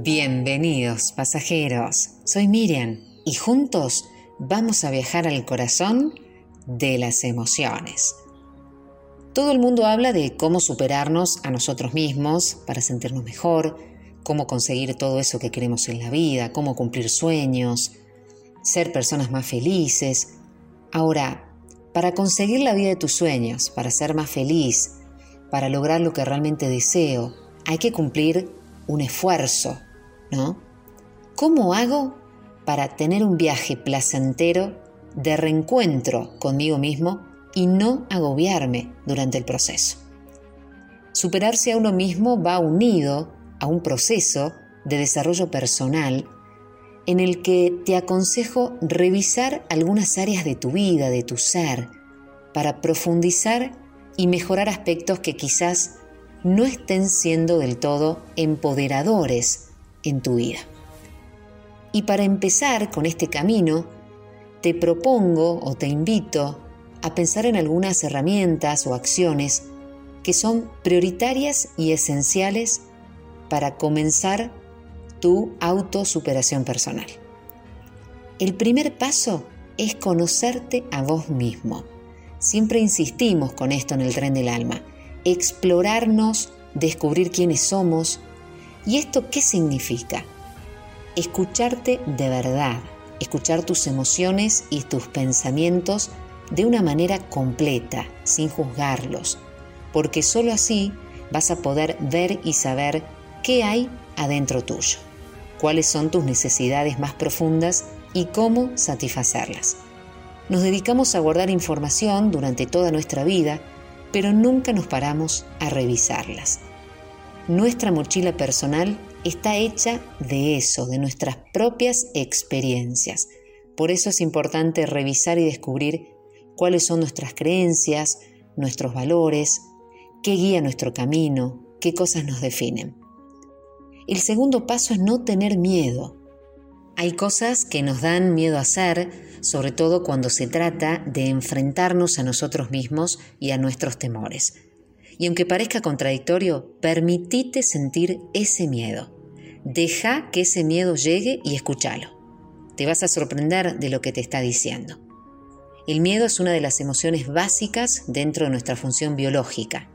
Bienvenidos pasajeros, soy Miriam y juntos vamos a viajar al corazón de las emociones. Todo el mundo habla de cómo superarnos a nosotros mismos para sentirnos mejor, cómo conseguir todo eso que queremos en la vida, cómo cumplir sueños, ser personas más felices. Ahora, para conseguir la vida de tus sueños, para ser más feliz, para lograr lo que realmente deseo, hay que cumplir un esfuerzo, ¿no? ¿Cómo hago para tener un viaje placentero de reencuentro conmigo mismo y no agobiarme durante el proceso? Superarse a uno mismo va unido a un proceso de desarrollo personal en el que te aconsejo revisar algunas áreas de tu vida, de tu ser, para profundizar y mejorar aspectos que quizás no estén siendo del todo empoderadores en tu vida. Y para empezar con este camino, te propongo o te invito a pensar en algunas herramientas o acciones que son prioritarias y esenciales para comenzar tu autosuperación personal. El primer paso es conocerte a vos mismo. Siempre insistimos con esto en el tren del alma explorarnos, descubrir quiénes somos. ¿Y esto qué significa? Escucharte de verdad, escuchar tus emociones y tus pensamientos de una manera completa, sin juzgarlos, porque sólo así vas a poder ver y saber qué hay adentro tuyo, cuáles son tus necesidades más profundas y cómo satisfacerlas. Nos dedicamos a guardar información durante toda nuestra vida pero nunca nos paramos a revisarlas. Nuestra mochila personal está hecha de eso, de nuestras propias experiencias. Por eso es importante revisar y descubrir cuáles son nuestras creencias, nuestros valores, qué guía nuestro camino, qué cosas nos definen. El segundo paso es no tener miedo. Hay cosas que nos dan miedo a hacer, sobre todo cuando se trata de enfrentarnos a nosotros mismos y a nuestros temores. Y aunque parezca contradictorio, permitite sentir ese miedo. Deja que ese miedo llegue y escúchalo. Te vas a sorprender de lo que te está diciendo. El miedo es una de las emociones básicas dentro de nuestra función biológica.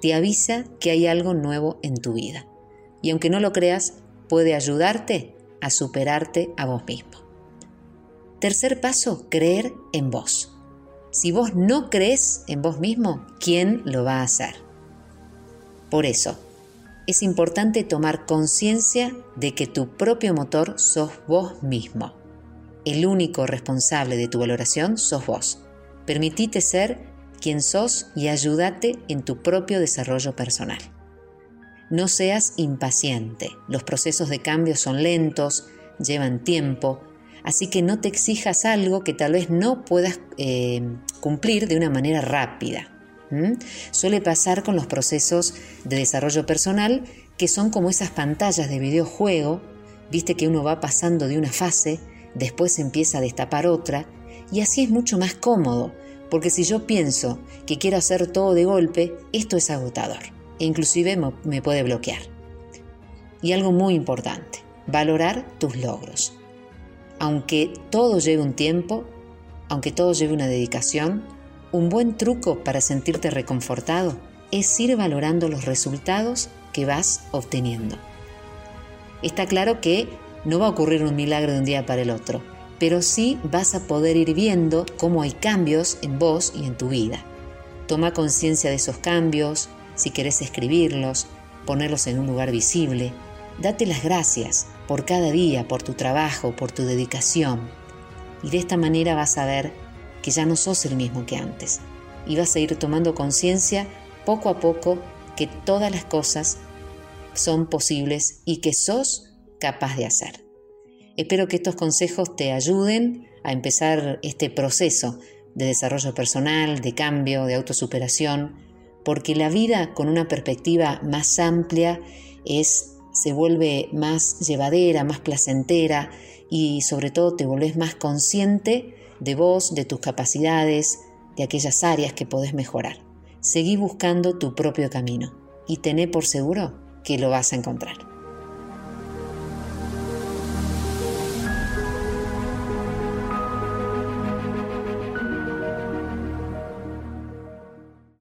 Te avisa que hay algo nuevo en tu vida. Y aunque no lo creas, puede ayudarte a superarte a vos mismo. Tercer paso, creer en vos. Si vos no crees en vos mismo, ¿quién lo va a hacer? Por eso, es importante tomar conciencia de que tu propio motor sos vos mismo. El único responsable de tu valoración sos vos. Permitite ser quien sos y ayúdate en tu propio desarrollo personal. No seas impaciente. Los procesos de cambio son lentos, llevan tiempo Así que no te exijas algo que tal vez no puedas eh, cumplir de una manera rápida. Suele pasar con los procesos de desarrollo personal que son como esas pantallas de videojuego, viste que uno va pasando de una fase, después empieza a destapar otra, y así es mucho más cómodo, porque si yo pienso que quiero hacer todo de golpe, esto es agotador e inclusive me puede bloquear. Y algo muy importante, valorar tus logros aunque todo lleve un tiempo, aunque todo lleve una dedicación, un buen truco para sentirte reconfortado es ir valorando los resultados que vas obteniendo. Está claro que no va a ocurrir un milagro de un día para el otro, pero sí vas a poder ir viendo cómo hay cambios en vos y en tu vida. Toma conciencia de esos cambios, si querés escribirlos, ponerlos en un lugar visible, Date las gracias por cada día, por tu trabajo, por tu dedicación. Y de esta manera vas a ver que ya no sos el mismo que antes. Y vas a ir tomando conciencia poco a poco que todas las cosas son posibles y que sos capaz de hacer. Espero que estos consejos te ayuden a empezar este proceso de desarrollo personal, de cambio, de autosuperación, porque la vida con una perspectiva más amplia es se vuelve más llevadera, más placentera y sobre todo te volvés más consciente de vos, de tus capacidades, de aquellas áreas que podés mejorar. Seguí buscando tu propio camino y tené por seguro que lo vas a encontrar.